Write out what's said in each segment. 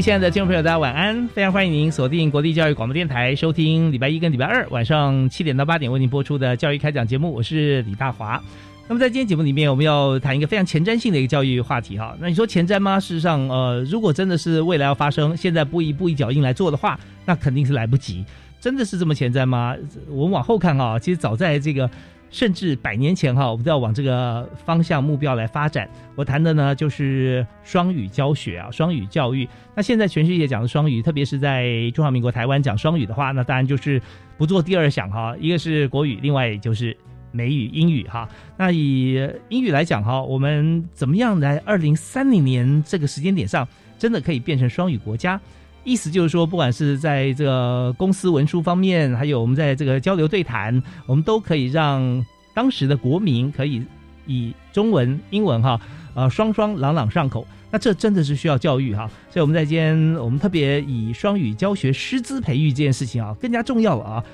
位亲爱的听众朋友，大家晚安！非常欢迎您锁定国立教育广播电台，收听礼拜一跟礼拜二晚上七点到八点为您播出的教育开讲节目。我是李大华。那么在今天节目里面，我们要谈一个非常前瞻性的一个教育话题哈。那你说前瞻吗？事实上，呃，如果真的是未来要发生，现在不一步一脚印来做的话，那肯定是来不及。真的是这么前瞻吗？我们往后看哈，其实早在这个。甚至百年前哈，我们都要往这个方向目标来发展。我谈的呢就是双语教学啊，双语教育。那现在全世界讲的双语，特别是在中华民国台湾讲双语的话，那当然就是不做第二想哈，一个是国语，另外就是美语、英语哈。那以英语来讲哈，我们怎么样在二零三零年这个时间点上，真的可以变成双语国家？意思就是说，不管是在这个公司文书方面，还有我们在这个交流对谈，我们都可以让当时的国民可以以中文、英文哈，呃，双双朗朗上口。那这真的是需要教育哈，所以我们在今天我们特别以双语教学师资培育这件事情啊，更加重要了啊。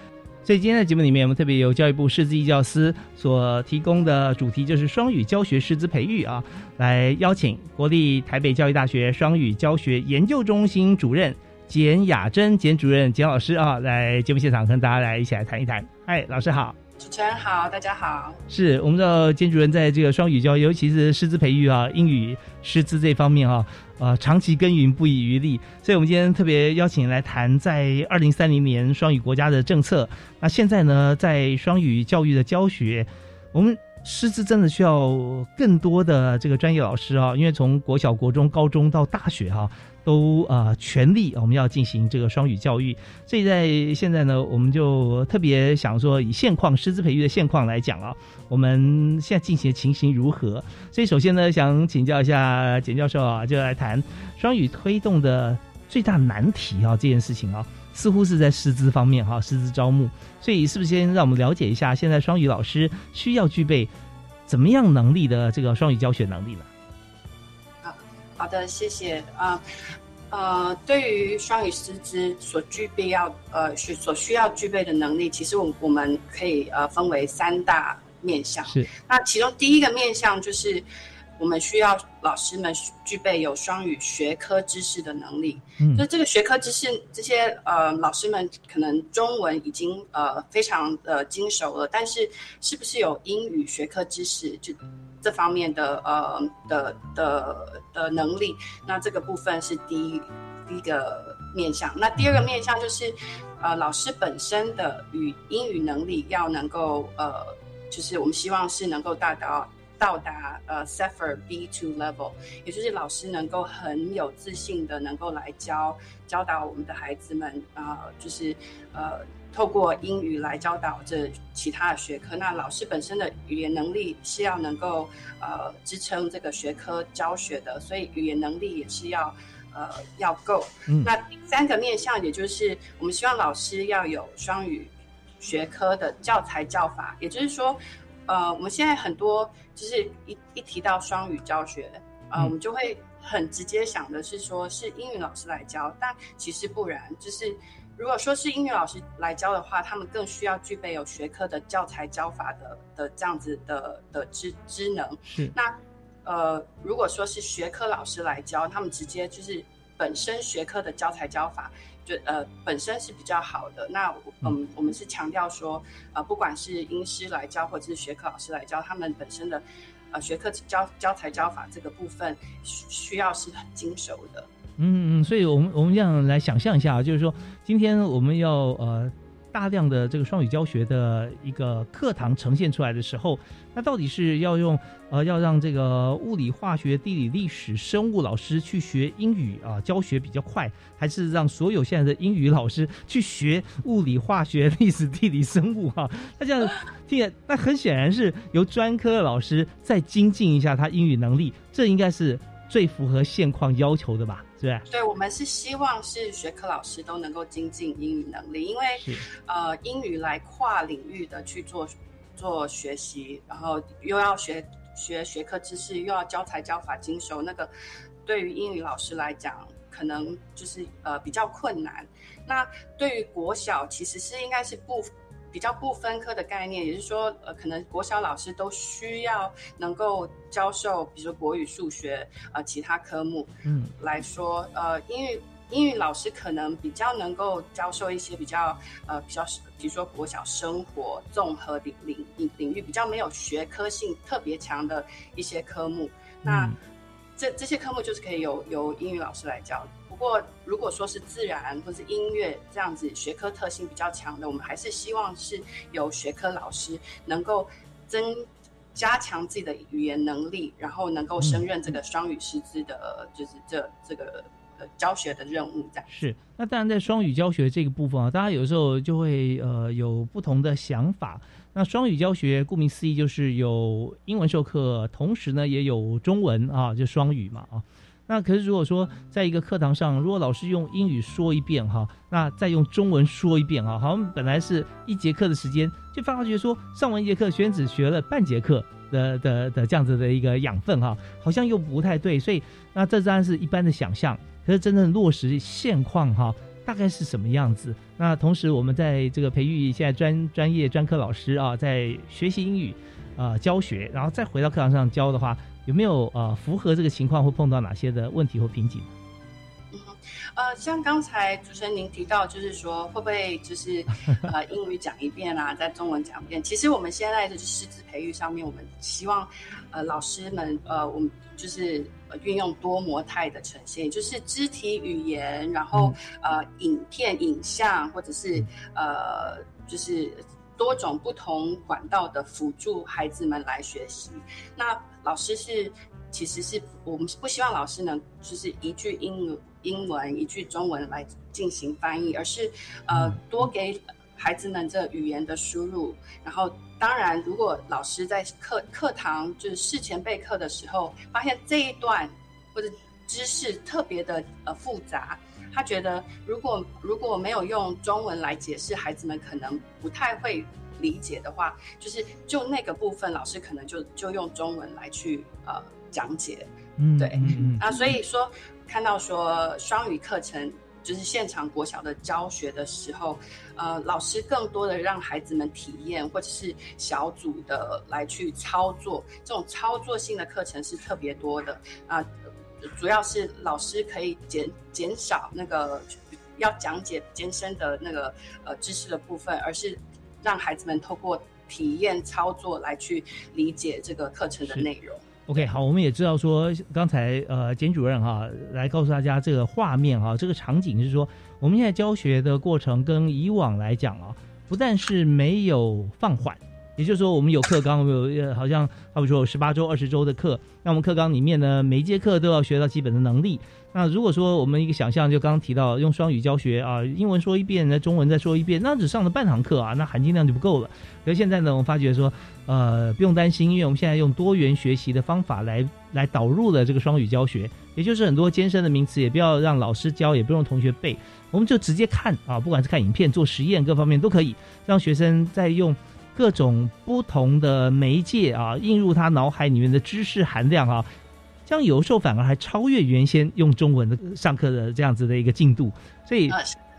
所以今天的节目里面，我们特别由教育部师资义教司所提供的主题就是双语教学师资培育啊，来邀请国立台北教育大学双语教学研究中心主任简雅珍简主任简老师啊，来节目现场跟大家来一起来谈一谈。嗨，老师好。主持人好，大家好。是我们知道简主任在这个双语教，尤其是师资培育啊，英语师资这方面啊，呃，长期耕耘不遗余力。所以，我们今天特别邀请来谈在二零三零年双语国家的政策。那现在呢，在双语教育的教学，我们师资真的需要更多的这个专业老师啊，因为从国小、国中、高中到大学哈。都呃全力，我们要进行这个双语教育。所以在现在呢，我们就特别想说，以现况师资培育的现况来讲啊，我们现在进行的情形如何？所以首先呢，想请教一下简教授啊，就来谈双语推动的最大难题啊这件事情啊，似乎是在师资方面哈，师资招募。所以是不是先让我们了解一下，现在双语老师需要具备怎么样能力的这个双语教学能力呢？好的，谢谢啊。呃，对于双语师资所具备要呃需所需要具备的能力，其实我我们可以呃分为三大面向。是。那其中第一个面向就是我们需要老师们具备有双语学科知识的能力。嗯。就这个学科知识，这些呃老师们可能中文已经呃非常呃精熟了，但是是不是有英语学科知识就？这方面的呃的的的能力，那这个部分是第一第一个面向。那第二个面向就是，呃，老师本身的语英语能力要能够呃，就是我们希望是能够达到到达呃 s e f e r B two level，也就是老师能够很有自信的能够来教教导我们的孩子们啊，就是呃。透过英语来教导这其他的学科，那老师本身的语言能力是要能够呃支撑这个学科教学的，所以语言能力也是要呃要够。那第三个面向，也就是我们希望老师要有双语学科的教材教法，也就是说，呃，我们现在很多就是一一提到双语教学，呃，我们就会很直接想的是说是英语老师来教，但其实不然，就是。如果说是英语老师来教的话，他们更需要具备有学科的教材教法的的这样子的的知知能。是那呃，如果说是学科老师来教，他们直接就是本身学科的教材教法就呃本身是比较好的。那嗯，我们是强调说，呃，不管是英师来教或者是学科老师来教，他们本身的呃学科教教材教法这个部分需要是很精熟的。嗯嗯，所以我们我们这样来想象一下啊，就是说今天我们要呃。大量的这个双语教学的一个课堂呈现出来的时候，那到底是要用呃要让这个物理、化学、地理、历史、生物老师去学英语啊教学比较快，还是让所有现在的英语老师去学物理、化学、历史、地理、生物哈？那这样听，那很显然是由专科的老师再精进一下他英语能力，这应该是最符合现况要求的吧？对，对我们是希望是学科老师都能够精进英语能力，因为呃，英语来跨领域的去做做学习，然后又要学学学科知识，又要教材教法精熟，那个对于英语老师来讲，可能就是呃比较困难。那对于国小，其实是应该是不。比较不分科的概念，也就是说，呃，可能国小老师都需要能够教授，比如说国语、数学，呃，其他科目，嗯，来说，呃，英语英语老师可能比较能够教授一些比较，呃，比较，比如说国小生活综合领领领领域比较没有学科性特别强的一些科目，那这这些科目就是可以由由英语老师来教。不过，如果说是自然或是音乐这样子学科特性比较强的，我们还是希望是由学科老师能够增加强自己的语言能力，然后能够胜任这个双语师资的，就是这这个呃教学的任务。这样是。那当然，在双语教学这个部分啊，大家有时候就会呃有不同的想法。那双语教学顾名思义就是有英文授课，同时呢也有中文啊，就双语嘛啊。那可是，如果说在一个课堂上，如果老师用英语说一遍哈，那再用中文说一遍哈，好像本来是一节课的时间，就发觉说上完一节课，学生只学了半节课的的的这样子的一个养分哈，好像又不太对。所以，那这当然是一般的想象，可是真正落实现况哈，大概是什么样子？那同时，我们在这个培育现在专专业专科老师啊，在学习英语啊教学，然后再回到课堂上教的话。有没有呃符合这个情况，会碰到哪些的问题或瓶颈？嗯，呃，像刚才主持人您提到，就是说会不会就是 呃英语讲一遍啊，在中文讲一遍？其实我们现在的师资培育上面，我们希望呃老师们呃我们就是运用多模态的呈现，就是肢体语言，然后呃影片、影像，或者是呃就是。多种不同管道的辅助孩子们来学习。那老师是，其实是我们不希望老师能就是一句英英文一句中文来进行翻译，而是呃多给孩子们这语言的输入。然后当然，如果老师在课课堂就是事前备课的时候，发现这一段或者知识特别的呃复杂。他觉得，如果如果没有用中文来解释，孩子们可能不太会理解的话，就是就那个部分，老师可能就就用中文来去呃讲解。嗯，对，啊，所以说看到说双语课程就是现场国小的教学的时候，呃，老师更多的让孩子们体验，或者是小组的来去操作，这种操作性的课程是特别多的啊。主要是老师可以减减少那个要讲解艰深的那个呃知识的部分，而是让孩子们透过体验操作来去理解这个课程的内容。OK，好，我们也知道说刚才呃简主任哈来告诉大家这个画面哈，这个场景是说我们现在教学的过程跟以往来讲啊，不但是没有放缓。也就是说，我们有课纲，我们有好像，他比说有十八周、二十周的课，那我们课纲里面呢，每一节课都要学到基本的能力。那如果说我们一个想象，就刚刚提到用双语教学啊，英文说一遍，那中文再说一遍，那只上了半堂课啊，那含金量就不够了。可是现在呢，我们发觉说，呃，不用担心，因为我们现在用多元学习的方法来来导入了这个双语教学，也就是很多艰深的名词也不要让老师教，也不用同学背，我们就直接看啊，不管是看影片、做实验，各方面都可以让学生在用。各种不同的媒介啊，映入他脑海里面的知识含量啊，这样有时候反而还超越原先用中文的上课的这样子的一个进度，所以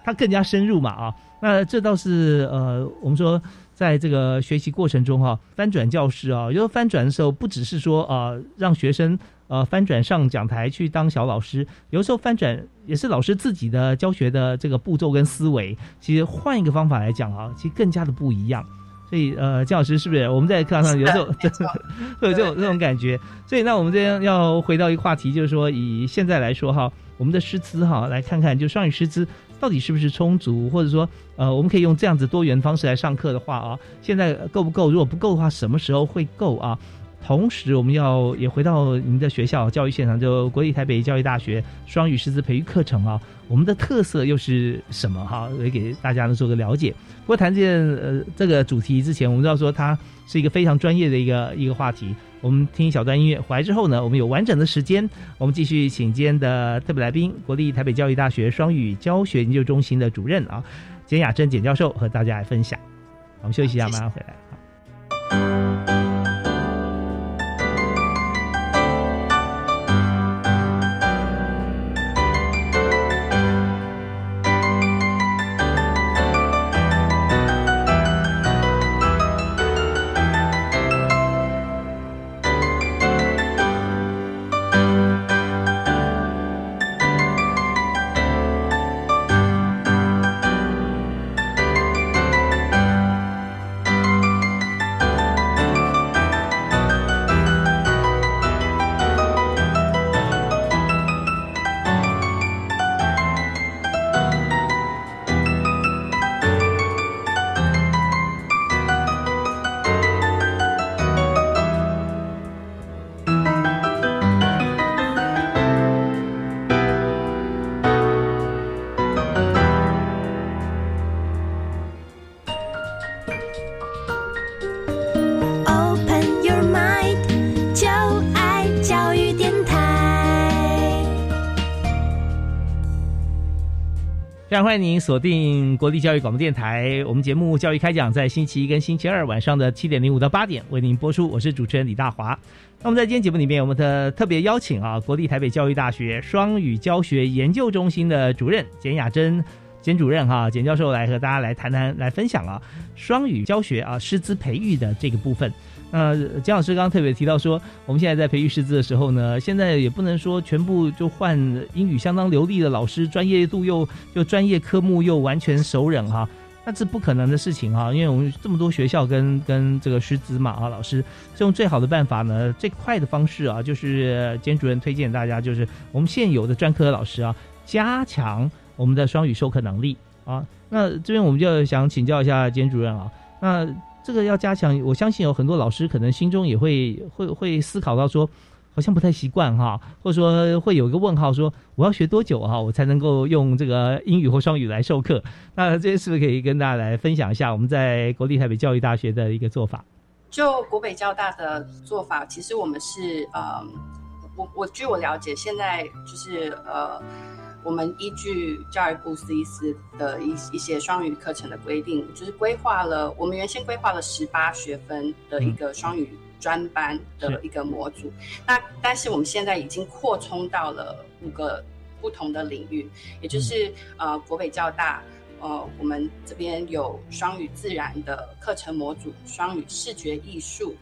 他更加深入嘛啊。那这倒是呃，我们说在这个学习过程中哈，翻转教师啊，有时候翻转的时候不只是说啊，让学生呃翻转上讲台去当小老师，有时候翻转也是老师自己的教学的这个步骤跟思维，其实换一个方法来讲啊，其实更加的不一样。所以呃，金老师是不是我们在课堂上有时候 会有这种这种感觉？所以那我们这边要回到一个话题，就是说以现在来说哈，我们的师资哈，来看看就双语师资到底是不是充足，或者说呃，我们可以用这样子多元方式来上课的话啊，现在够不够？如果不够的话，什么时候会够啊？同时，我们要也回到您的学校教育现场，就国立台北教育大学双语师资培育课程啊，我们的特色又是什么哈？也给大家呢做个了解。不过谈这件呃这个主题之前，我们知道说它是一个非常专业的一个一个话题。我们听一小段音乐，回来之后呢，我们有完整的时间，我们继续请今天的特别来宾，国立台北教育大学双语教学研究中心的主任啊，简雅珍简教授和大家来分享。我们休息一下，马上回来。迎您锁定国立教育广播电台，我们节目《教育开讲》在星期一跟星期二晚上的七点零五到八点为您播出。我是主持人李大华。那么在今天节目里面，我们的特别邀请啊，国立台北教育大学双语教学研究中心的主任简雅珍简主任哈简教授来和大家来谈谈来分享啊双语教学啊师资培育的这个部分。那姜老师刚刚特别提到说，我们现在在培育师资的时候呢，现在也不能说全部就换英语相当流利的老师，专业度又就专业科目又完全熟稔哈，那是不可能的事情哈，因为我们这么多学校跟跟这个师资嘛啊，老师用最好的办法呢，最快的方式啊，就是兼主任推荐大家，就是我们现有的专科老师啊，加强我们的双语授课能力啊。那这边我们就想请教一下兼主任啊，那。这个要加强，我相信有很多老师可能心中也会会会思考到说，好像不太习惯哈，或者说会有一个问号，说我要学多久哈，我才能够用这个英语或双语来授课？那这些是不是可以跟大家来分享一下我们在国立台北教育大学的一个做法？就国北教大的做法，其实我们是呃，我我据我了解，现在就是呃。我们依据教育部司一司的一一些双语课程的规定，就是规划了我们原先规划了十八学分的一个双语专班的一个模组。那但是我们现在已经扩充到了五个不同的领域，也就是呃国北教大，呃我们这边有双语自然的课程模组，双语视觉艺术。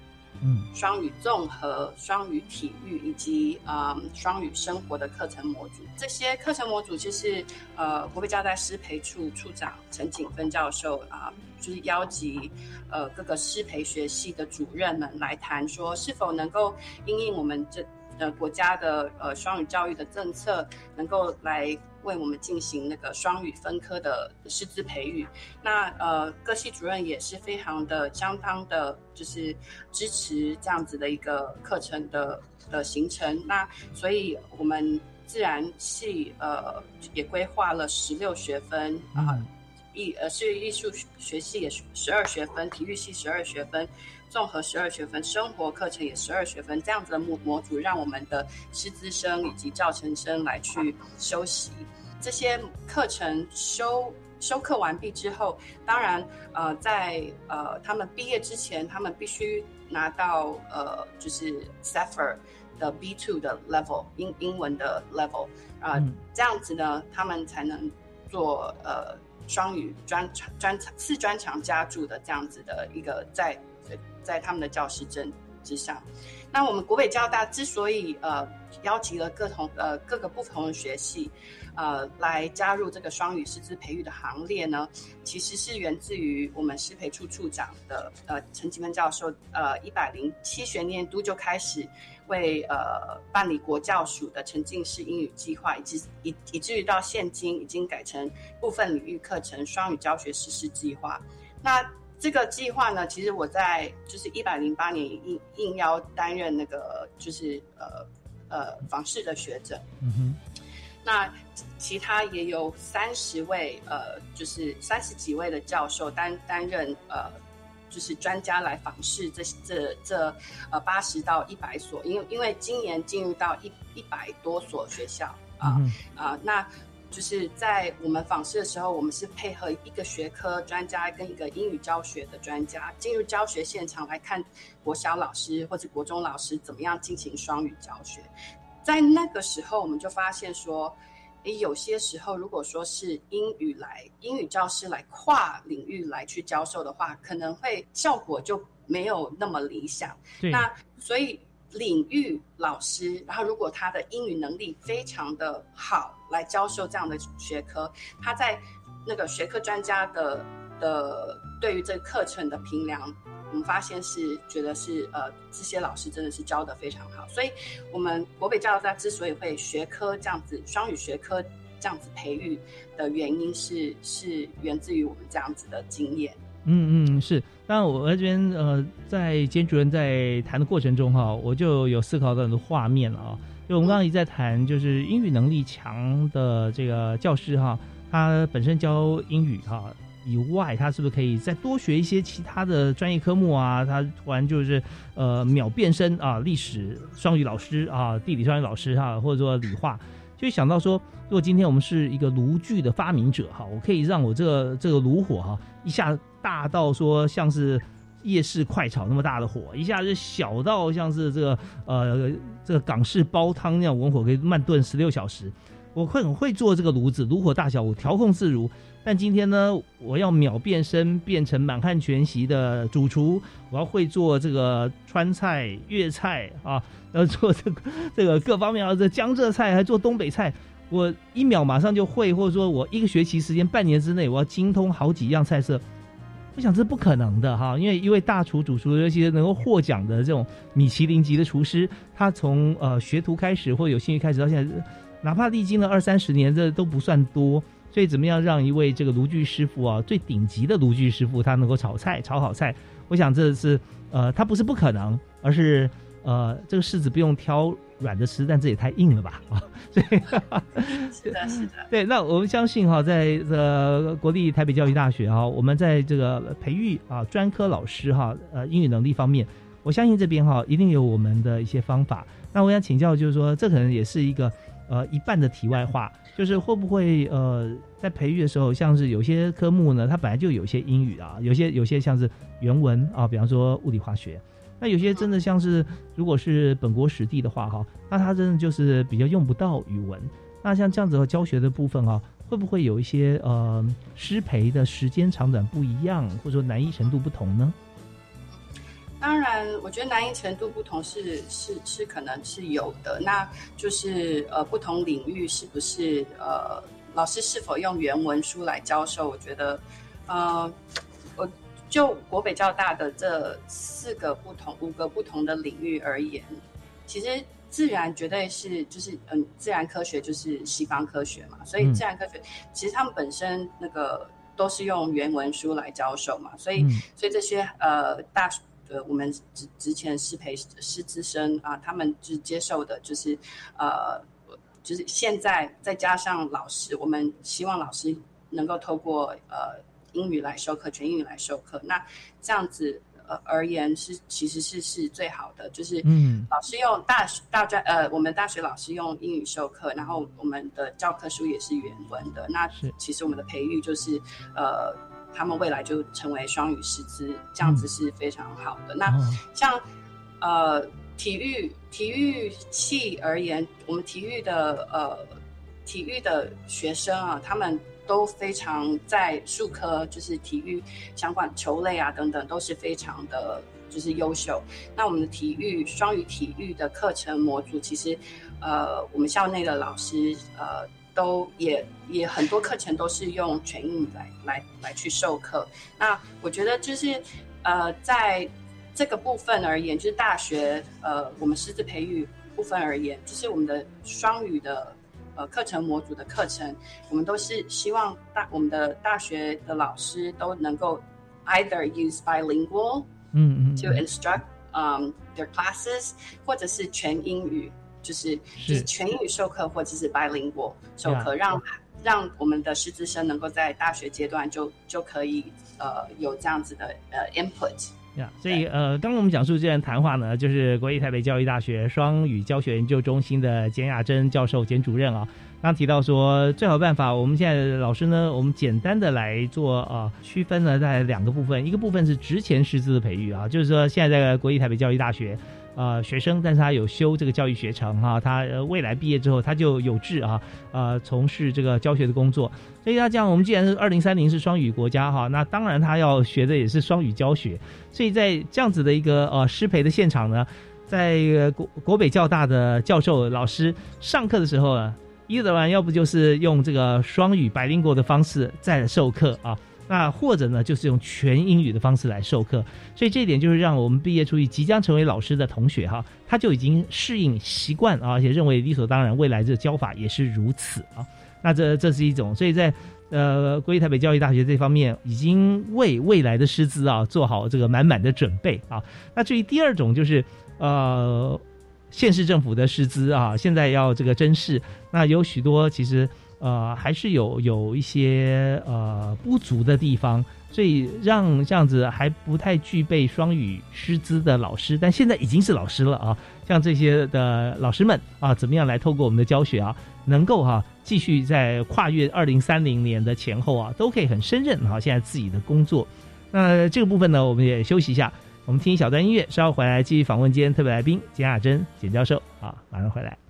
嗯，双语综合、双语体育以及呃双语生活的课程模组，这些课程模组就是呃国北教大师培处处长陈景芬教授啊，就是邀集呃各个师培学系的主任们来谈，说是否能够因应我们这呃国家的呃双语教育的政策，能够来。为我们进行那个双语分科的师资培育，那呃各系主任也是非常的相当的，就是支持这样子的一个课程的的形成。那所以我们自然系呃也规划了十六学分啊，艺呃是艺术学系也是十二学分，体育系十二学分。综合十二学分，生活课程也十二学分，这样子的模模组，让我们的师资生以及教程生来去修习这些课程。修修课完毕之后，当然，呃，在呃他们毕业之前，他们必须拿到呃就是 SAFR 的 B two 的 level 英英文的 level 啊，这样子呢，他们才能做呃双语专专长次专长加注的这样子的一个在。在他们的教师证之上。那我们国北交大之所以呃邀集了各同呃各个不同的学系，呃来加入这个双语师资培育的行列呢，其实是源自于我们师培处处长的呃陈吉芬教授，呃一百零七学年度就开始为呃办理国教署的沉浸式英语计划，以及以以至于到现今已经改成部分领域课程双语教学实施计划。那这个计划呢，其实我在就是一百零八年应应邀担任那个就是呃呃访视的学者，嗯哼，那其他也有三十位呃就是三十几位的教授担担任呃就是专家来访视这这这呃八十到一百所，因为因为今年进入到一一百多所学校啊啊那。就是在我们访视的时候，我们是配合一个学科专家跟一个英语教学的专家进入教学现场来看国小老师或者国中老师怎么样进行双语教学。在那个时候，我们就发现说，诶，有些时候如果说是英语来英语教师来跨领域来去教授的话，可能会效果就没有那么理想。那所以。领域老师，然后如果他的英语能力非常的好，来教授这样的学科，他在那个学科专家的的对于这个课程的评量，我们发现是觉得是呃这些老师真的是教的非常好，所以我们国北教育大之所以会学科这样子双语学科这样子培育的原因是是源自于我们这样子的经验。嗯嗯是，那我这边呃，在兼主任在谈的过程中哈，我就有思考到很多画面了啊。就我们刚刚一直在谈，就是英语能力强的这个教师哈，他本身教英语哈以外，他是不是可以再多学一些其他的专业科目啊？他突然就是呃秒变身啊，历史双语老师啊，地理双语老师哈，或者说理化。就想到说，如果今天我们是一个炉具的发明者哈，我可以让我这个这个炉火哈一下大到说像是夜市快炒那么大的火，一下就小到像是这个呃这个港式煲汤那样文火可以慢炖十六小时。我会很会做这个炉子，炉火大小我调控自如。但今天呢，我要秒变身变成满汉全席的主厨，我要会做这个川菜、粤菜啊，要做这个这个各方面啊，这江浙菜还做东北菜，我一秒马上就会，或者说我一个学期时间、半年之内，我要精通好几样菜色，我想这是不可能的哈，因为一位大厨、主厨，尤其是能够获奖的这种米其林级的厨师，他从呃学徒开始或有兴趣开始到现在，哪怕历经了二三十年，这都不算多。所以，怎么样让一位这个炉具师傅啊，最顶级的炉具师傅，他能够炒菜炒好菜？我想这是呃，他不是不可能，而是呃，这个柿子不用挑软的吃，但这也太硬了吧 啊！所以，是的，是的。对，那我们相信哈，在这国立台北教育大学哈，我们在这个培育啊专科老师哈，呃，英语能力方面，我相信这边哈一定有我们的一些方法。那我想请教，就是说，这可能也是一个呃一半的题外话。就是会不会呃，在培育的时候，像是有些科目呢，它本来就有些英语啊，有些有些像是原文啊，比方说物理化学，那有些真的像是如果是本国史地的话哈，那他真的就是比较用不到语文。那像这样子的教学的部分哈，会不会有一些呃师培的时间长短不一样，或者说难易程度不同呢？当然，我觉得难易程度不同是是是可能是有的。那就是呃，不同领域是不是呃，老师是否用原文书来教授？我觉得，呃，就国北较大的这四个不同、五个不同的领域而言，其实自然绝对是就是嗯，自然科学就是西方科学嘛，所以自然科学其实他们本身那个都是用原文书来教授嘛，所以所以这些呃大。呃，我们之之前师培师资生啊，他们就接受的就是，呃，就是现在再加上老师，我们希望老师能够透过呃英语来授课，全英语来授课。那这样子呃而言是其实是是最好的，就是嗯，老师用大大专呃，我们大学老师用英语授课，然后我们的教科书也是原文的。那其实我们的培育就是呃。他们未来就成为双语师资，这样子是非常好的。那像呃体育体育系而言，我们体育的呃体育的学生啊，他们都非常在数科，就是体育相关球类啊等等，都是非常的就是优秀。那我们的体育双语体育的课程模组，其实呃，我们校内的老师呃，都也也很多课程都是用全英来来来去授课。那我觉得就是呃，在这个部分而言，就是大学呃，我们师资培育部分而言，就是我们的双语的。呃，课程模组的课程，我们都是希望大我们的大学的老师都能够 either use bilingual，嗯嗯，to instruct um their classes，或者是全英语，就是就是全英语授课，或者是 bilingual 授课，让让我们的师资生能够在大学阶段就就可以呃有这样子的呃 input。呀，所以呃，刚刚我们讲述这段谈话呢，就是国立台北教育大学双语教学研究中心的简雅珍教授、简主任啊，刚提到说，最好办法，我们现在老师呢，我们简单的来做啊区分呢，在两个部分，一个部分是职前师资的培育啊，就是说现在在国立台北教育大学。呃，学生，但是他有修这个教育学程哈，他未来毕业之后，他就有志啊，呃，从事这个教学的工作。所以他这样，我们既然是二零三零是双语国家哈，那当然他要学的也是双语教学。所以在这样子的一个呃师培的现场呢，在国国北教大的教授老师上课的时候呢，伊德兰要不就是用这个双语白灵国的方式在授课啊。那或者呢，就是用全英语的方式来授课，所以这一点就是让我们毕业出去即将成为老师的同学哈，他就已经适应习惯啊，而且认为理所当然，未来这教法也是如此啊。那这这是一种，所以在呃，国立台北教育大学这方面已经为未来的师资啊做好这个满满的准备啊。那至于第二种就是呃，县市政府的师资啊，现在要这个甄试，那有许多其实。呃，还是有有一些呃不足的地方，所以让这样子还不太具备双语师资的老师，但现在已经是老师了啊。像这些的老师们啊，怎么样来透过我们的教学啊，能够哈继续在跨越二零三零年的前后啊，都可以很胜任哈现在自己的工作。那这个部分呢，我们也休息一下，我们听一小段音乐，稍后回来继续访问今天特别来宾简雅珍简教授啊，马上回来。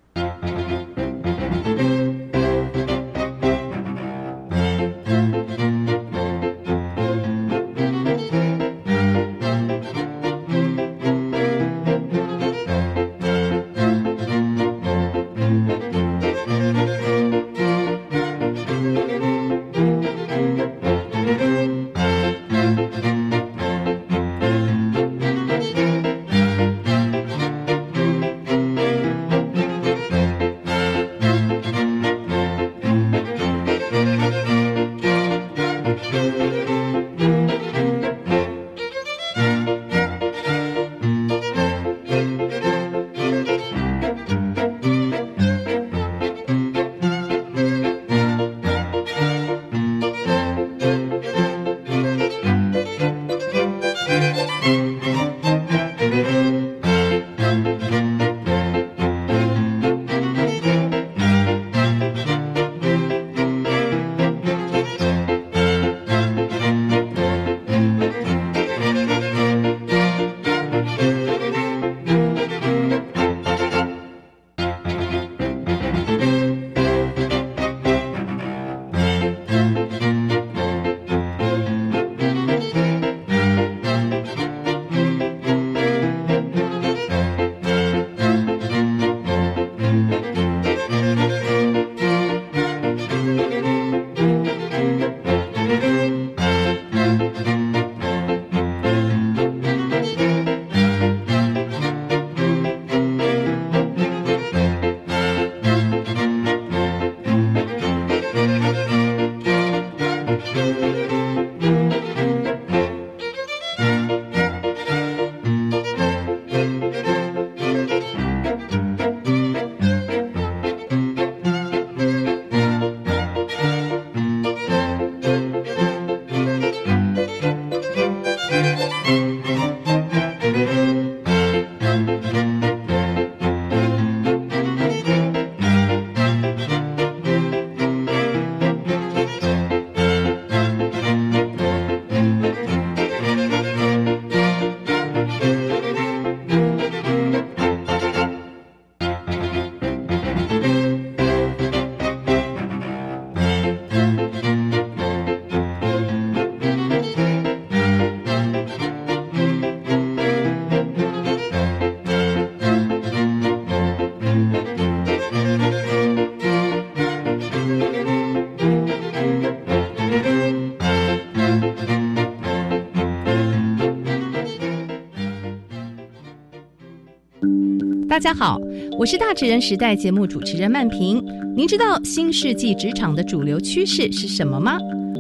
大家好，我是大职人时代节目主持人曼平。您知道新世纪职场的主流趋势是什么吗？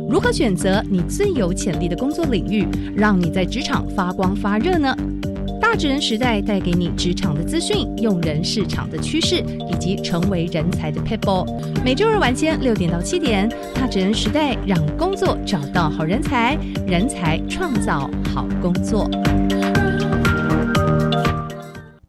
如何选择你最有潜力的工作领域，让你在职场发光发热呢？大职人时代带给你职场的资讯、用人市场的趋势以及成为人才的 people。每周日晚间六点到七点，大职人时代让工作找到好人才，人才创造好工作。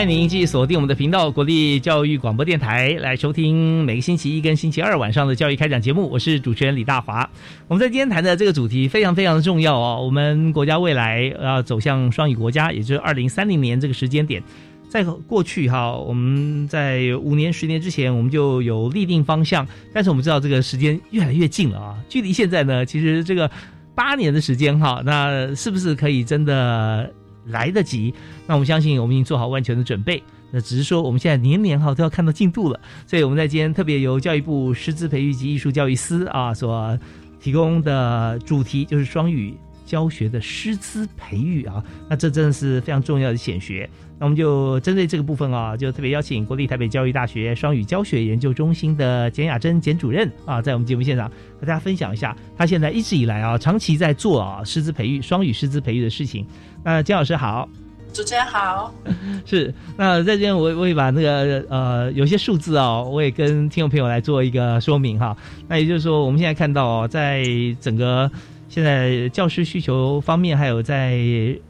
欢迎您继续锁定我们的频道——国立教育广播电台，来收听每个星期一跟星期二晚上的教育开讲节目。我是主持人李大华。我们在今天谈的这个主题非常非常的重要哦。我们国家未来要走向双语国家，也就是二零三零年这个时间点。在过去哈，我们在五年、十年之前，我们就有立定方向，但是我们知道这个时间越来越近了啊。距离现在呢，其实这个八年的时间哈，那是不是可以真的？来得及，那我们相信我们已经做好万全的准备。那只是说我们现在年年哈都要看到进度了，所以我们在今天特别由教育部师资培育及艺术教育司啊所提供的主题就是双语。教学的师资培育啊，那这真的是非常重要的显学。那我们就针对这个部分啊，就特别邀请国立台北教育大学双语教学研究中心的简雅珍简主任啊，在我们节目现场和大家分享一下，他现在一直以来啊，长期在做啊师资培育、双语师资培育的事情。那简老师好，主持人好，是。那在这边我我也把那个呃有些数字啊，我也跟听众朋友来做一个说明哈。那也就是说，我们现在看到哦，在整个现在教师需求方面，还有在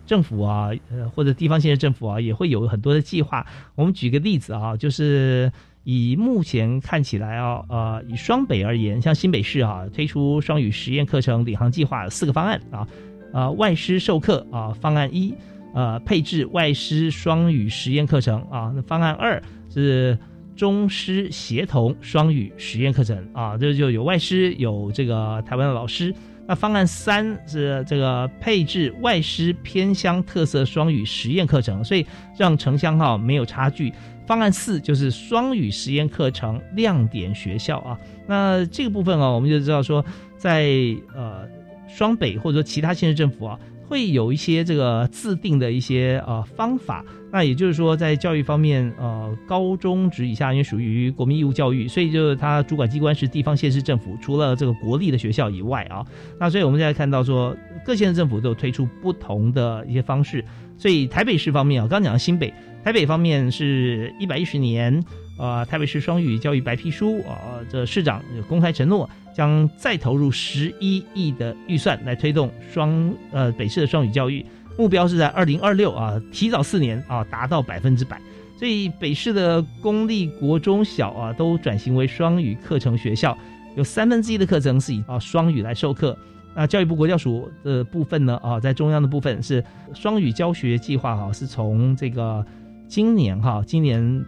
政府啊，呃或者地方县政府啊，也会有很多的计划。我们举个例子啊，就是以目前看起来啊，呃，以双北而言，像新北市啊，推出双语实验课程领航计划四个方案啊，啊，外师授课啊，方案一，呃，配置外师双语实验课程啊，那方案二是中师协同双语实验课程啊，这就有外师，有这个台湾的老师。那方案三是这个配置外师偏乡特色双语实验课程，所以让城乡哈没有差距。方案四就是双语实验课程亮点学校啊。那这个部分啊，我们就知道说，在呃双北或者说其他县市政府啊。会有一些这个自定的一些呃方法，那也就是说，在教育方面，呃，高中职以下因为属于国民义务教育，所以就是它主管机关是地方县市政府，除了这个国立的学校以外啊，那所以我们现在看到说，各县市政府都有推出不同的一些方式，所以台北市方面啊，刚刚讲的新北，台北方面是一百一十年，呃，台北市双语教育白皮书啊，这市长公开承诺。将再投入十一亿的预算来推动双呃北市的双语教育，目标是在二零二六啊，提早四年啊达到百分之百。所以北市的公立国中小啊都转型为双语课程学校，有三分之一的课程是以啊双语来授课。那教育部国教署的部分呢，啊，在中央的部分是双语教学计划哈，是从这个今年哈，今年。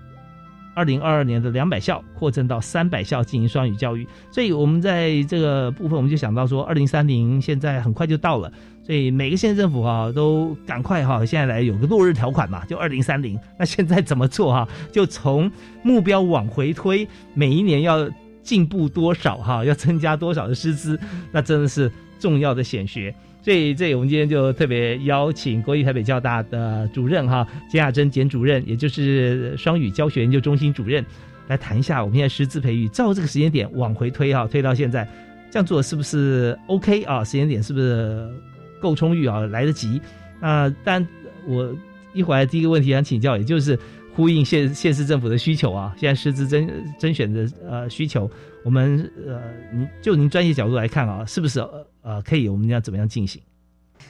二零二二年的两百校扩增到三百校进行双语教育，所以我们在这个部分，我们就想到说，二零三零现在很快就到了，所以每个县政府哈都赶快哈，现在来有个落日条款嘛，就二零三零。那现在怎么做哈？就从目标往回推，每一年要进步多少哈？要增加多少的师资？那真的是重要的显学。所以，这我们今天就特别邀请国立台北教大的主任哈简雅珍简主任，也就是双语教学研究中心主任，来谈一下我们现在师资培育，照这个时间点往回推哈，推到现在，这样做是不是 OK 啊？时间点是不是够充裕啊？来得及？那但我一会儿第一个问题想请教，也就是呼应县县市政府的需求啊，现在师资甄甄选的呃需求，我们呃，您就您专业角度来看啊，是不是？呃可以，我们要怎么样进行？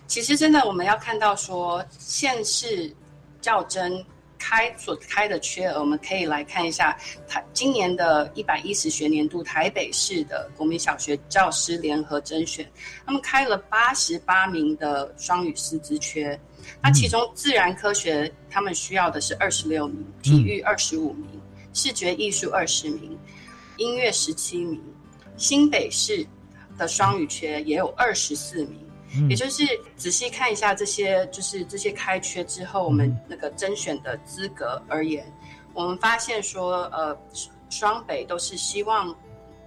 其实，真的我们要看到说，县市较真开所开的缺额，我们可以来看一下台今年的一百一十学年度台北市的国民小学教师联合甄选，他们开了八十八名的双语师资缺，那其中自然科学他们需要的是二十六名，体育二十五名，视觉艺术二十名，音乐十七名，新北市。的双语缺也有二十四名，也就是仔细看一下这些，就是这些开缺之后，我们那个甄选的资格而言，我们发现说，呃，双北都是希望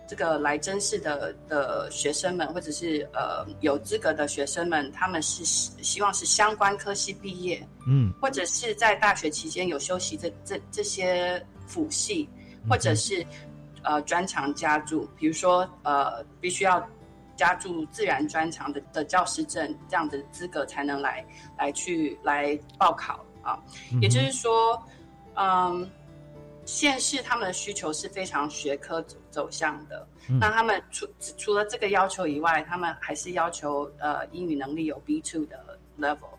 这个来甄试的的学生们，或者是呃有资格的学生们，他们是希望是相关科系毕业，嗯，或者是在大学期间有修习这这这些辅系，或者是呃专长加注，比如说呃必须要。加注自然专长的的教师证这样的资格才能来来去来报考啊，也就是说，嗯，县市他们的需求是非常学科走走向的，那他们除除了这个要求以外，他们还是要求呃英语能力有 B two 的 level，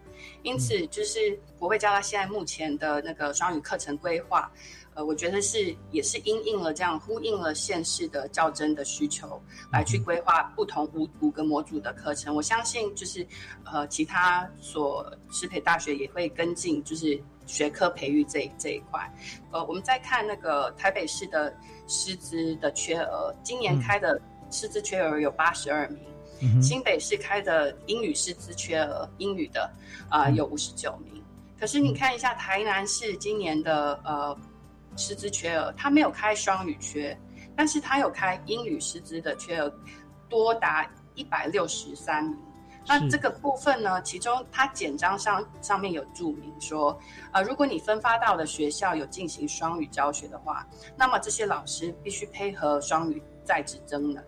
因此就是国会教他现在目前的那个双语课程规划。呃，我觉得是也是因应了这样呼应了县市的较真的需求，来去规划不同五五个模组的课程。我相信就是呃，其他所师培大学也会跟进，就是学科培育这这一块。呃，我们再看那个台北市的师资的缺额，今年开的师资缺额有八十二名，新北市开的英语师资缺额，英语的啊有五十九名。可是你看一下台南市今年的呃。师资缺额，他没有开双语缺，但是他有开英语师资的缺额，多达一百六十三名。那这个部分呢，其中他简章上上面有注明说，呃，如果你分发到的学校有进行双语教学的话，那么这些老师必须配合双语在职增能。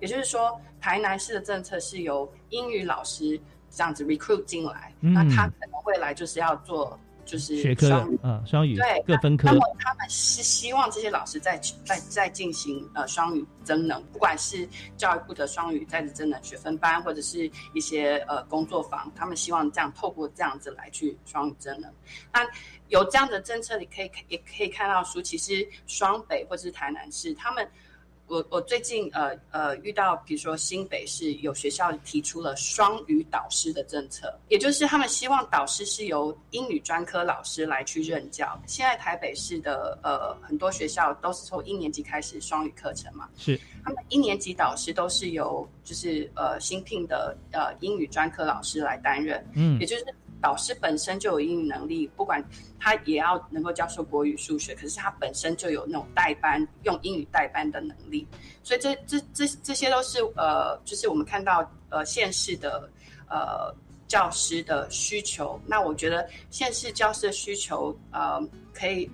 也就是说，台南市的政策是由英语老师这样子 recruit 进来，那他可能未来就是要做。就是学科，嗯，双语对各分科。那么他们是希望这些老师在在在进行呃双语增能，不管是教育部的双语在职增能学分班，或者是一些呃工作坊，他们希望这样透过这样子来去双语增能。那有这样的政策，你可以也可以看到说，其实双北或者是台南市他们。我我最近呃呃遇到，比如说新北市有学校提出了双语导师的政策，也就是他们希望导师是由英语专科老师来去任教。现在台北市的呃很多学校都是从一年级开始双语课程嘛，是他们一年级导师都是由就是呃新聘的呃英语专科老师来担任，嗯，也就是。老师本身就有英语能力，不管他也要能够教授国语、数学，可是他本身就有那种代班用英语代班的能力，所以这这这这些都是呃，就是我们看到呃县市的呃教师的需求。那我觉得县市教师的需求呃可以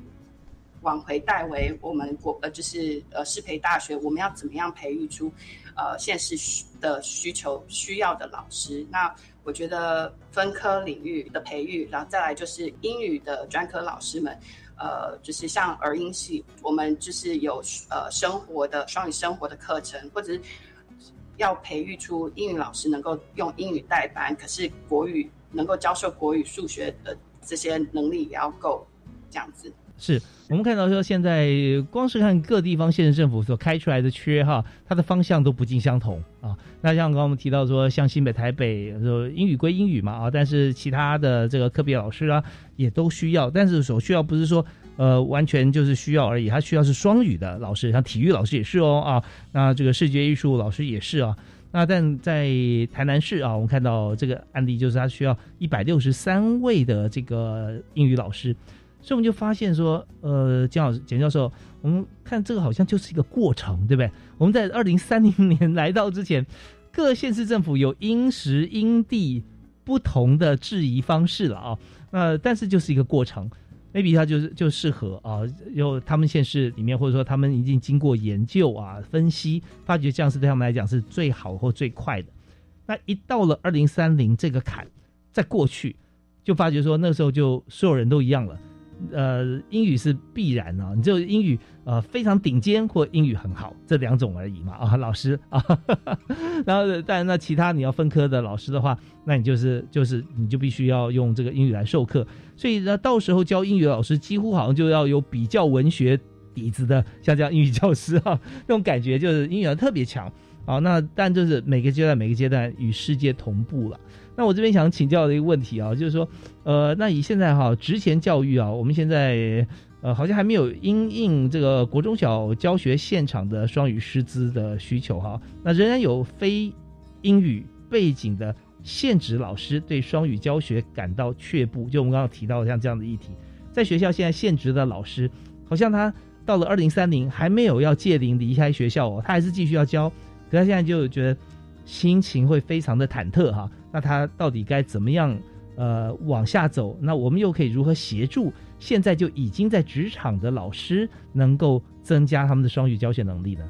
往回带为我们国呃就是呃师培大学，我们要怎么样培育出呃县市的需求需要的老师？那我觉得分科领域的培育，然后再来就是英语的专科老师们，呃，就是像儿音系，我们就是有呃生活的双语生活的课程，或者要培育出英语老师能够用英语代班，可是国语能够教授国语、数学的这些能力也要够，这样子。是我们看到说，现在光是看各地方县政府所开出来的缺哈，它的方向都不尽相同啊。那像刚刚我们提到说，像新北、台北，说英语归英语嘛啊，但是其他的这个科别老师啊，也都需要，但是所需要不是说呃完全就是需要而已，它需要是双语的老师，像体育老师也是哦啊，那这个视觉艺术老师也是啊。那但在台南市啊，我们看到这个案例，就是他需要一百六十三位的这个英语老师，所以我们就发现说，呃，姜老师、简教授，我们看这个好像就是一个过程，对不对？我们在二零三零年来到之前，各县市政府有因时因地不同的质疑方式了啊，那但是就是一个过程。maybe 它就是就适合啊，有他们县市里面，或者说他们已经经过研究啊、分析，发觉这样是对他们来讲是最好或最快的。那一到了二零三零这个坎，在过去就发觉说那时候就所有人都一样了。呃，英语是必然啊，你就英语呃非常顶尖或英语很好这两种而已嘛啊，老师啊，然后但那其他你要分科的老师的话，那你就是就是你就必须要用这个英语来授课，所以呢，到时候教英语的老师几乎好像就要有比较文学底子的，像这样英语教师啊，那种感觉就是英语特别强。啊。那但就是每个阶段每个阶段与世界同步了。那我这边想请教的一个问题啊，就是说，呃，那以现在哈职前教育啊，我们现在呃好像还没有因应这个国中小教学现场的双语师资的需求哈，那仍然有非英语背景的现职老师对双语教学感到却步。就我们刚刚提到像这样的议题，在学校现在现职的老师，好像他到了二零三零还没有要届龄离开学校哦，他还是继续要教，可他现在就觉得心情会非常的忐忑哈。那他到底该怎么样呃往下走？那我们又可以如何协助现在就已经在职场的老师，能够增加他们的双语教学能力呢？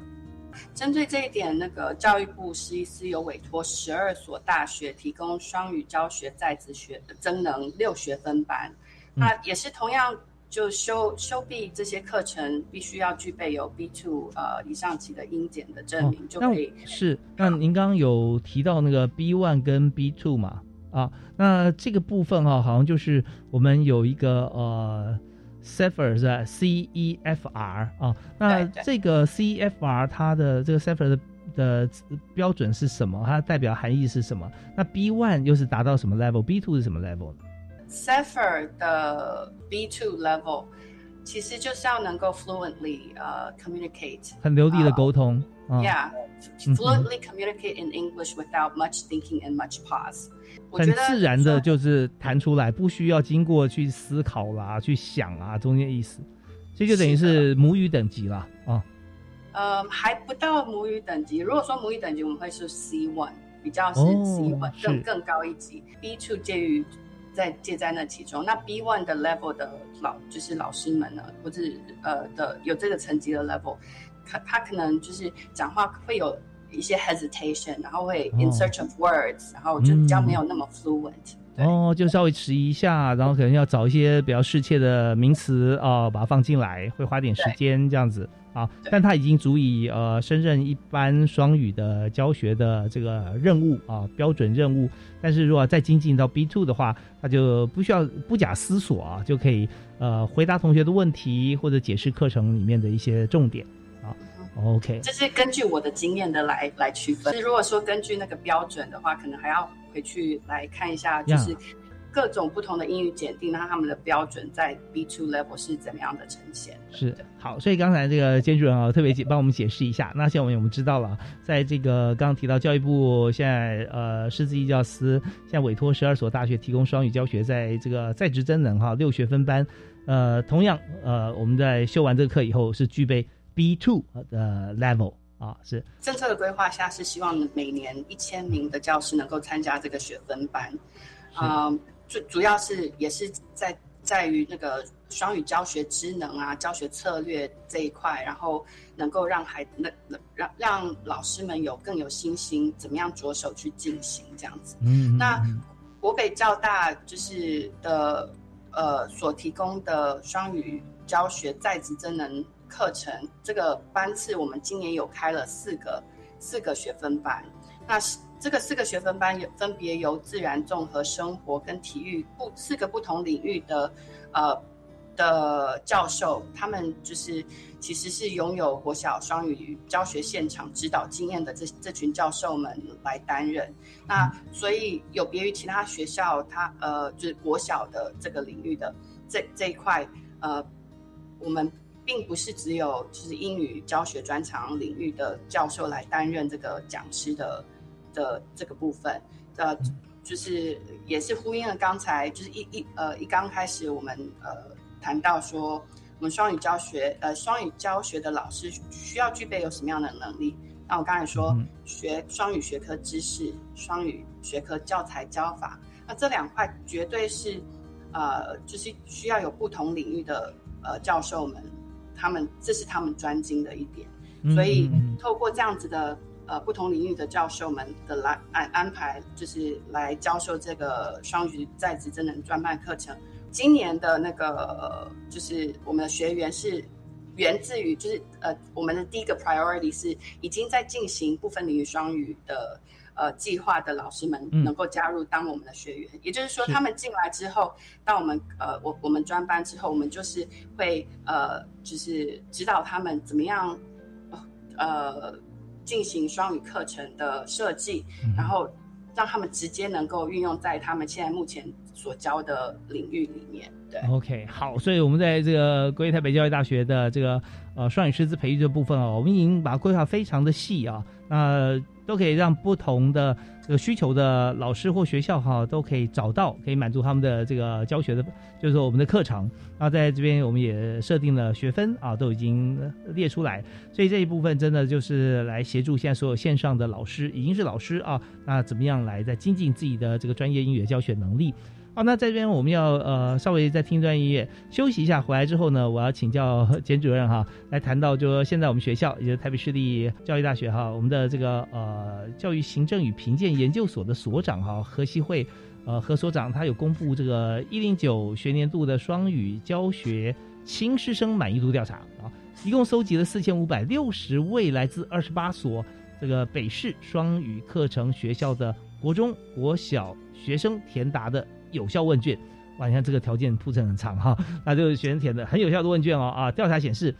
针对这一点，那个教育部实习司有委托十二所大学提供双语教学在职学增能六学分班，那也是同样。就修修毕这些课程，必须要具备有 B two 呃以上级的英检的证明，就可以是。那您刚刚有提到那个 B one 跟 B two 嘛？啊，那这个部分哈，好像就是我们有一个呃 CEFR 是吧？C E F R 啊，那这个 C E F R 它的这个 CEFR 的的标准是什么？它代表含义是什么？那 B one 又是达到什么 level？B two 是什么 level 呢？Cipher 的 B2 level 其实就是要能够 fluently 呃 communicate 很流利的沟通，Yeah，fluently communicate in English without much thinking and much pause。很自然的就是弹出来，不需要经过去思考啦、去想啊中间意思，这就等于是母语等级啦啊。呃，还不到母语等级。如果说母语等级，我们会是 C one，比较是 C1 更更高一级。B two 介于。在介在那其中，那 B one 的 level 的老就是老师们呢，或者呃的有这个层级的 level，他他可能就是讲话会有一些 hesitation，然后会 in search of words，然后就比较没有那么 fluent。哦，就稍微迟疑一下，然后可能要找一些比较适切的名词啊，把它放进来，会花点时间这样子。啊，但他已经足以呃胜任一般双语的教学的这个任务啊，标准任务。但是如果再精进到 B two 的话，他就不需要不假思索啊，就可以呃回答同学的问题或者解释课程里面的一些重点啊。OK，这是根据我的经验的来来区分。如果说根据那个标准的话，可能还要回去来看一下，就是。各种不同的英语检定，那他们的标准在 B two level 是怎么样的呈现？是好，所以刚才这个监主任啊，特别解帮我们解释一下。那现在我们我们知道了，在这个刚刚提到教育部现在呃师资义教司现在委托十二所大学提供双语教学，在这个在职真人哈六学分班，呃，同样呃我们在修完这个课以后是具备 B two 的 level 啊，是政策的规划下是希望每年一千名的教师能够参加这个学分班，啊。主主要是也是在在于那个双语教学职能啊，教学策略这一块，然后能够让孩能让让老师们有更有信心，怎么样着手去进行这样子。嗯，那国北教大就是的呃所提供的双语教学在职真能课程，这个班次我们今年有开了四个四个学分班，那是。这个四个学分班有分别由自然、综合、生活跟体育不四个不同领域的，呃的教授，他们就是其实是拥有国小双语教学现场指导经验的这这群教授们来担任。那所以有别于其他学校，他呃就是国小的这个领域的这这一块，呃，我们并不是只有就是英语教学专长领域的教授来担任这个讲师的的这个部分，呃，就是也是呼应了刚才就是一一呃一刚开始我们呃。谈到说，我们双语教学，呃，双语教学的老师需要具备有什么样的能力？那我刚才说，学双语学科知识、双语学科教材教法，那这两块绝对是，呃，就是需要有不同领域的呃教授们，他们这是他们专精的一点。所以透过这样子的呃不同领域的教授们的来安安排，就是来教授这个双语在职真人专办课程。今年的那个就是我们的学员是源自于，就是呃，我们的第一个 priority 是已经在进行部分领域双语的呃计划的老师们能够加入当我们的学员，也就是说他们进来之后，当我们呃我我们专班之后，我们就是会呃就是指导他们怎么样呃进行双语课程的设计，然后让他们直接能够运用在他们现在目前。所教的领域里面，对，OK，好，所以我们在这个国立台北教育大学的这个呃双语师资培育这部分哦，我们已经把它规划非常的细啊，那都可以让不同的这个需求的老师或学校哈，都可以找到可以满足他们的这个教学的，就是说我们的课程。那在这边我们也设定了学分啊，都已经列出来，所以这一部分真的就是来协助现在所有线上的老师，已经是老师啊，那怎么样来在精进自己的这个专业英语的教学能力？好，那这边我们要呃稍微再听一段音乐休息一下，回来之后呢，我要请教 简主任哈，来谈到就说现在我们学校，也就是台北市立教育大学哈，我们的这个呃教育行政与评鉴研究所的所长哈何希慧，呃何所长他有公布这个一零九学年度的双语教学新师生满意度调查啊，一共搜集了四千五百六十位来自二十八所这个北市双语课程学校的国中国小学生填答的。有效问卷，哇！你看这个条件铺陈很长哈，那就是学生填的很有效的问卷哦啊。调查显示，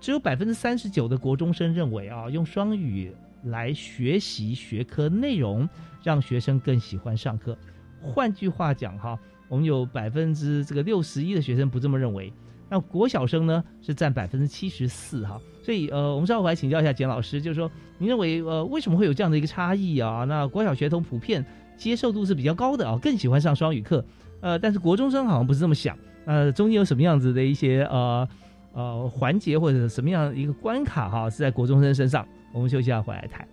只有百分之三十九的国中生认为啊，用双语来学习学科内容，让学生更喜欢上课。换句话讲哈，我们有百分之这个六十一的学生不这么认为。那国小生呢是占百分之七十四哈。所以呃，我们稍后来请教一下简老师，就是说，您认为呃为什么会有这样的一个差异啊？那国小学童普遍。接受度是比较高的啊，更喜欢上双语课，呃，但是国中生好像不是这么想，呃，中间有什么样子的一些呃呃环节或者什么样一个关卡哈，是在国中生身上，我们休息下回来谈。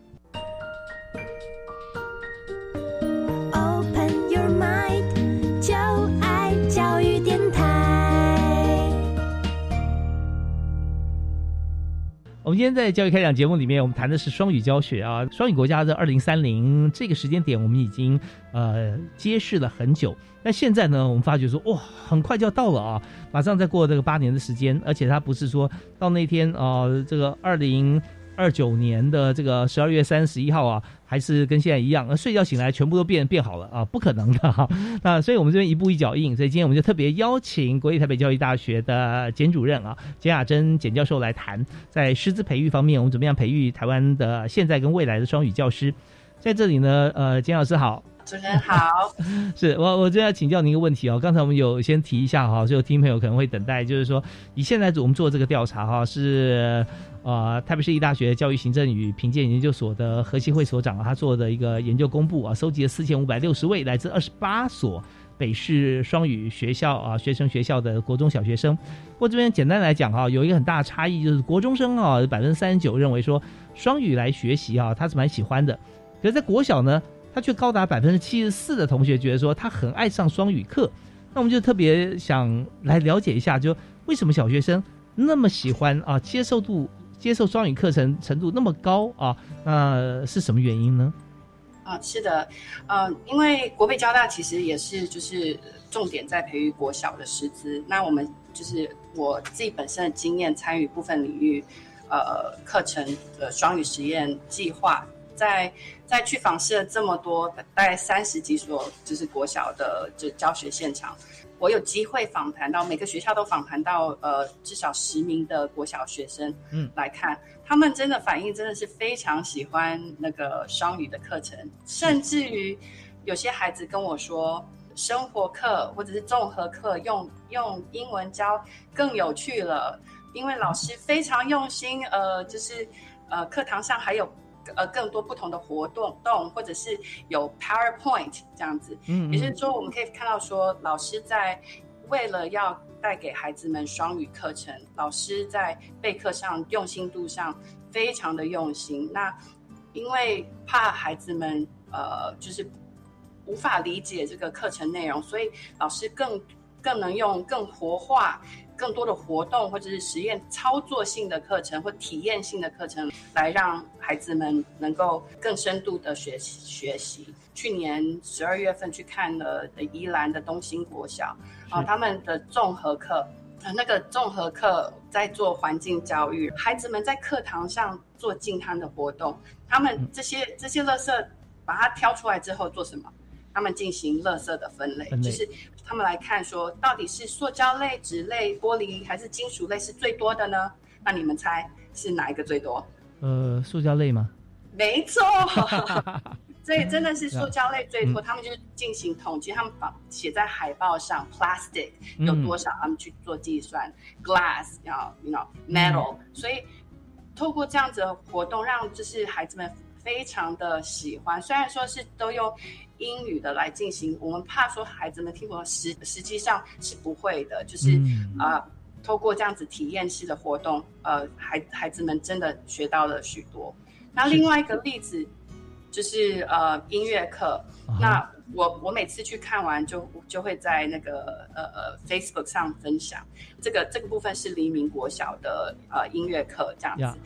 我们今天在教育开讲节目里面，我们谈的是双语教学啊，双语国家的二零三零这个时间点，我们已经呃揭示了很久。那现在呢，我们发觉说，哇，很快就要到了啊，马上再过这个八年的时间，而且它不是说到那天啊，这个二零。二九年的这个十二月三十一号啊，还是跟现在一样，那睡觉醒来全部都变变好了啊，不可能的哈。那所以我们这边一步一脚印，所以今天我们就特别邀请国立台北教育大学的简主任啊，简雅珍简教授来谈，在师资培育方面，我们怎么样培育台湾的现在跟未来的双语教师。在这里呢，呃，简老师好。主持人好，是我我就要请教您一个问题哦。刚才我们有先提一下哈，就听朋友可能会等待，就是说以现在我们做这个调查哈，是呃台北市立大学教育行政与评鉴研究所的何希会所长他做的一个研究公布啊，收集了四千五百六十位来自二十八所北市双语学校啊学生学校的国中小学生。不过这边简单来讲哈，有一个很大的差异，就是国中生啊百分之三十九认为说双语来学习啊他是蛮喜欢的，可是在国小呢。却高达百分之七十四的同学觉得说他很爱上双语课，那我们就特别想来了解一下，就为什么小学生那么喜欢啊，接受度接受双语课程程度那么高啊？那是什么原因呢？啊，是的，呃，因为国北交大其实也是就是重点在培育国小的师资，那我们就是我自己本身的经验，参与部分领域呃课程的双语实验计划。在在去访视了这么多，大概三十几所，就是国小的就教学现场，我有机会访谈到每个学校都访谈到呃至少十名的国小学生，嗯，来看他们真的反应真的是非常喜欢那个双语的课程，甚至于有些孩子跟我说，生活课或者是综合课用用英文教更有趣了，因为老师非常用心，呃，就是呃课堂上还有。呃，更多不同的活动动，或者是有 PowerPoint 这样子，嗯，也就是说，我们可以看到说，老师在为了要带给孩子们双语课程，老师在备课上用心度上非常的用心。那因为怕孩子们呃，就是无法理解这个课程内容，所以老师更更能用更活化。更多的活动或者是实验操作性的课程或体验性的课程，来让孩子们能够更深度的学习学习。去年十二月份去看了宜兰的东兴国小，啊，他们的综合课，那个综合课在做环境教育，孩子们在课堂上做净滩的活动，他们这些这些垃圾把它挑出来之后做什么？他们进行垃圾的分类，就是他们来看说，到底是塑胶类、纸类、玻璃还是金属类是最多的呢？那你们猜是哪一个最多？呃，塑胶类吗？没错，所以真的是塑胶类最多。他们就进行统计，他们把写在海报上，plastic 有多少，他们去做计算，glass 要，you know metal。所以透过这样子的活动，让就是孩子们非常的喜欢。虽然说是都用。英语的来进行，我们怕说孩子们听不懂，实实际上是不会的。就是啊，透过这样子体验式的活动，呃，孩孩子们真的学到了许多。那另外一个例子就是呃音乐课。那我我每次去看完就就会在那个呃呃 Facebook 上分享。这个这个部分是黎明国小的呃音乐课这样子。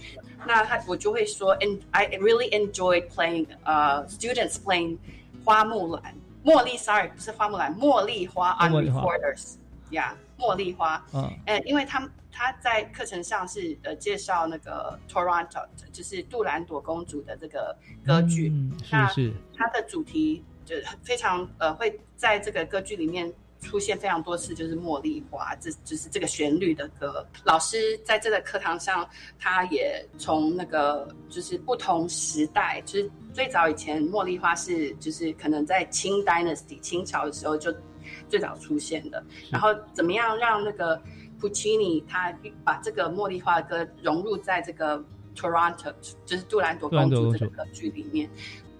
那他我就会说，and I really enjoyed playing uh students playing。花木兰，茉莉，sorry，不是花木兰，茉莉花，on recorders，yeah 茉莉花，嗯，呃，因为他们他在课程上是呃介绍那个 Toronto，就是杜兰朵公主的这个歌剧，嗯那是它的主题就非常呃会在这个歌剧里面。出现非常多次，就是茉莉花，这就是这个旋律的歌。老师在这个课堂上，他也从那个就是不同时代，就是最早以前茉莉花是就是可能在清 Dynasty 清朝的时候就最早出现的。然后怎么样让那个 Puccini 他把这个茉莉花的歌融入在这个 Toronto 就是杜兰朵公主这个歌剧里面，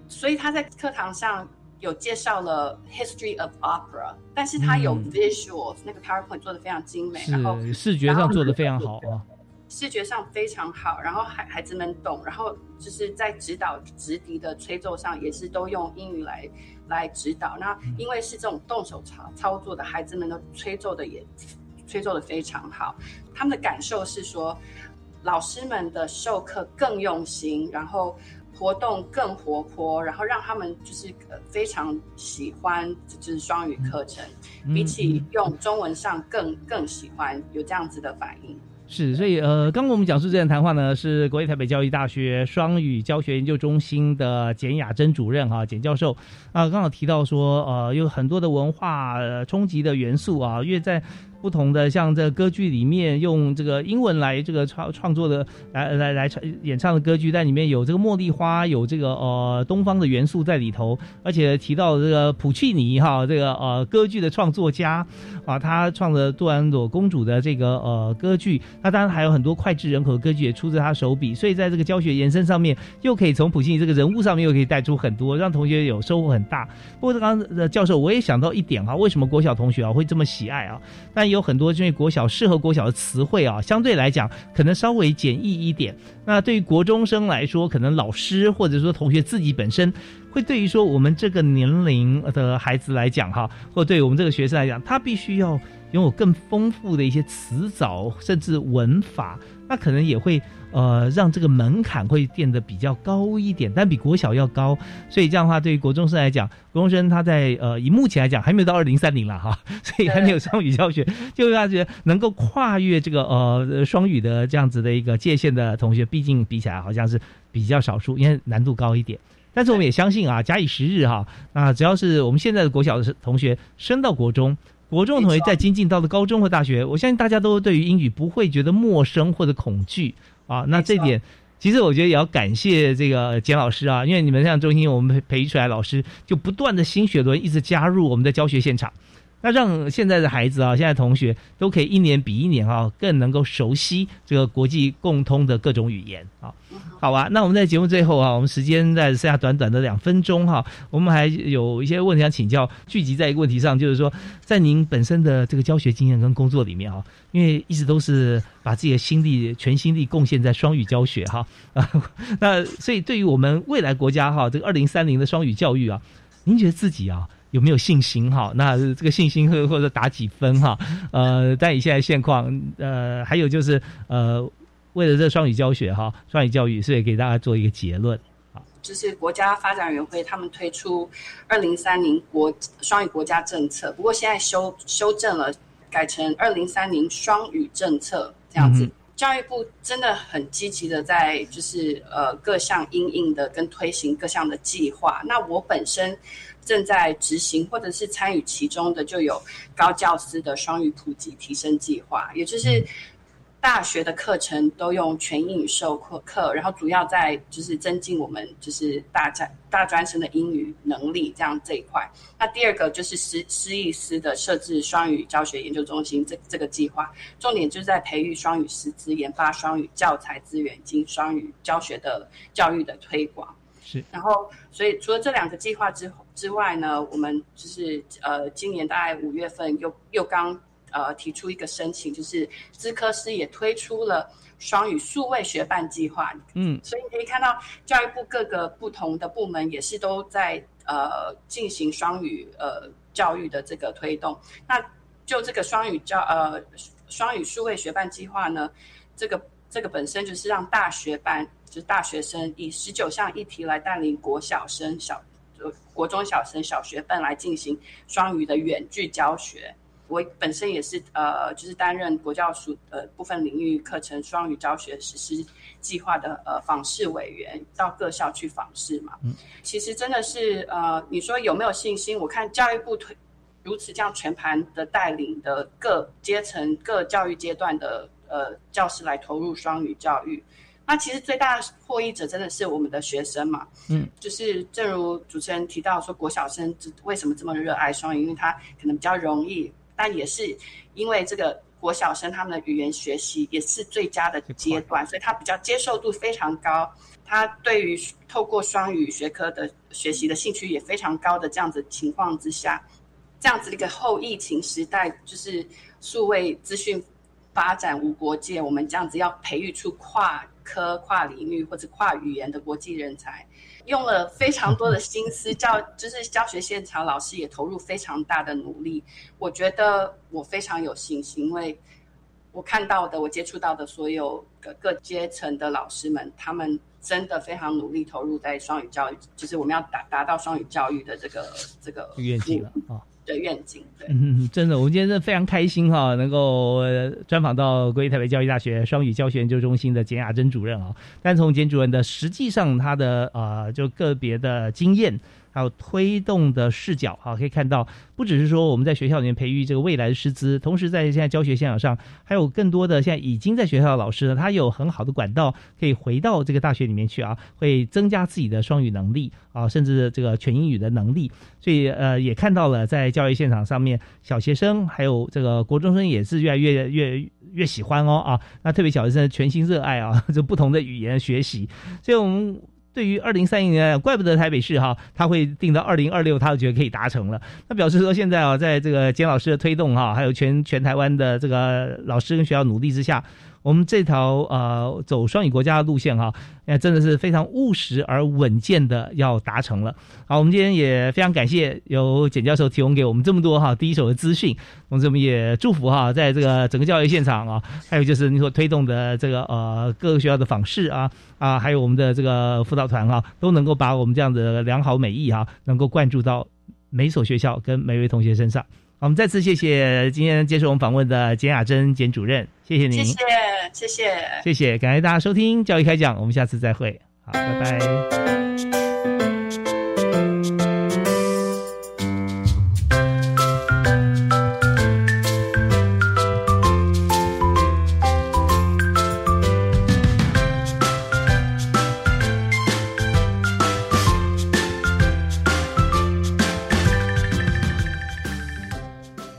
所以他在课堂上。有介绍了 history of opera，但是它有 visuals，那个 PowerPoint 做的非常精美，然后视觉上做的非常好啊，视觉上非常好，然后孩孩子们懂，然后就是在指导直笛的吹奏上也是都用英语来来指导。那因为是这种动手操操作的，孩子们都吹奏的也吹奏的非常好，他们的感受是说，老师们的授课更用心，然后。活动更活泼，然后让他们就是非常喜欢，就是双语课程，比起用中文上更更喜欢，有这样子的反应。是，所以呃，刚刚我们讲述这段谈话呢，是国立台北教育大学双语教学研究中心的简雅珍主任哈，简教授啊，刚好提到说，呃，有很多的文化冲击的元素啊，因为在。不同的像这歌剧里面用这个英文来这个创创作的来来来唱演唱的歌剧，但里面有这个茉莉花，有这个呃东方的元素在里头，而且提到这个普契尼哈这个呃歌剧的创作家啊，他创的杜兰朵公主的这个呃歌剧，那当然还有很多脍炙人口的歌剧也出自他手笔，所以在这个教学延伸上面，又可以从普契尼这个人物上面又可以带出很多，让同学有收获很大。不过刚刚的教授我也想到一点哈，为什么国小同学啊会这么喜爱啊？但有有很多因为国小适合国小的词汇啊，相对来讲可能稍微简易一点。那对于国中生来说，可能老师或者说同学自己本身，会对于说我们这个年龄的孩子来讲哈，或对我们这个学生来讲，他必须要拥有更丰富的一些词藻，甚至文法，那可能也会。呃，让这个门槛会变得比较高一点，但比国小要高，所以这样的话，对于国中生来讲，国中生他在呃以目前来讲还没有到二零三零了哈，所以还没有双语教学，就他觉得能够跨越这个呃双语的这样子的一个界限的同学，毕竟比起来好像是比较少数，因为难度高一点。但是我们也相信啊，假以时日哈，那只要是我们现在的国小的同学升到国中。国中同学在精进到了高中或大学，我相信大家都对于英语不会觉得陌生或者恐惧啊。那这点，其实我觉得也要感谢这个简老师啊，因为你们像中心，我们培育出来老师就不断的新学轮一直加入我们的教学现场。那让现在的孩子啊，现在同学都可以一年比一年啊，更能够熟悉这个国际共通的各种语言啊。好啊，那我们在节目最后啊，我们时间在剩下短短的两分钟哈，我们还有一些问题想请教，聚集在一个问题上，就是说，在您本身的这个教学经验跟工作里面啊，因为一直都是把自己的心力、全心力贡献在双语教学哈啊，那所以对于我们未来国家哈，这个二零三零的双语教育啊，您觉得自己啊？有没有信心哈？那这个信心或或者打几分哈？呃，但以现在现况，呃，还有就是呃，为了这双语教学哈，双语教育，所以给大家做一个结论啊，就是国家发展委员会他们推出二零三零国双语国家政策，不过现在修修正了，改成二零三零双语政策这样子。教育部真的很积极的在就是呃各项应应的跟推行各项的计划。那我本身。正在执行或者是参与其中的，就有高教师的双语普及提升计划，也就是大学的课程都用全英语授课课，然后主要在就是增进我们就是大专大专生的英语能力这样这一块。那第二个就是师师艺师的设置双语教学研究中心这这个计划，重点就是在培育双语师资、研发双语教材资源及双语教学的教育的推广。是，然后所以除了这两个计划之。之外呢，我们就是呃，今年大概五月份又又刚呃提出一个申请，就是资科师也推出了双语数位学伴计划。嗯，所以你可以看到教育部各个不同的部门也是都在呃进行双语呃教育的这个推动。那就这个双语教呃双语数位学伴计划呢，这个这个本身就是让大学班就是大学生以十九项议题来带领国小生小呃。国中小生小学班来进行双语的远距教学，我本身也是呃，就是担任国教署呃部分领域课程双语教学实施计划的呃访视委员，到各校去访视嘛。嗯，其实真的是呃，你说有没有信心？我看教育部推如此这样全盘的带领的各阶层、各教育阶段的呃教师来投入双语教育。那其实最大的获益者真的是我们的学生嘛，嗯，就是正如主持人提到说，国小生为什么这么热爱双语？因为他可能比较容易，但也是因为这个国小生他们的语言学习也是最佳的阶段，所以他比较接受度非常高，他对于透过双语学科的学习的兴趣也非常高的这样子情况之下，这样子一个后疫情时代，就是数位资讯发展无国界，我们这样子要培育出跨。科跨领域或者跨语言的国际人才，用了非常多的心思教，就是教学现场老师也投入非常大的努力。我觉得我非常有信心，因为我看到的，我接触到的所有各各阶层的老师们，他们真的非常努力投入在双语教育，就是我们要达达到双语教育的这个这个愿景了啊。的愿景，对，嗯，真的，我们今天真的非常开心哈，能够专访到国立台北教育大学双语教学研究中心的简雅珍主任啊。但从简主任的实际上他的啊，就个别的经验。还有推动的视角，哈，可以看到，不只是说我们在学校里面培育这个未来的师资，同时在现在教学现场上，还有更多的现在已经在学校的老师呢，他有很好的管道可以回到这个大学里面去啊，会增加自己的双语能力啊，甚至这个全英语的能力。所以呃，也看到了在教育现场上面，小学生还有这个国中生也是越来越越越喜欢哦啊，那特别小学生全心热爱啊，就不同的语言学习，所以我们。对于二零三一年，怪不得台北市哈，他会定到二零二六，他就觉得可以达成了。他表示说，现在啊，在这个简老师的推动哈，还有全全台湾的这个老师跟学校努力之下。我们这条呃走双语国家的路线哈，那真的是非常务实而稳健的要达成了。好，我们今天也非常感谢由简教授提供给我们这么多哈第一手的资讯。同时我们也祝福哈，在这个整个教育现场啊，还有就是你所推动的这个呃各个学校的访视啊啊，还有我们的这个辅导团哈，都能够把我们这样的良好美意哈，能够灌注到每所学校跟每位同学身上。我们再次谢谢今天接受我们访问的简雅珍简主任，谢谢您，谢谢谢谢。谢谢，感谢大家收听教育开讲，我们下次再会，好，拜拜。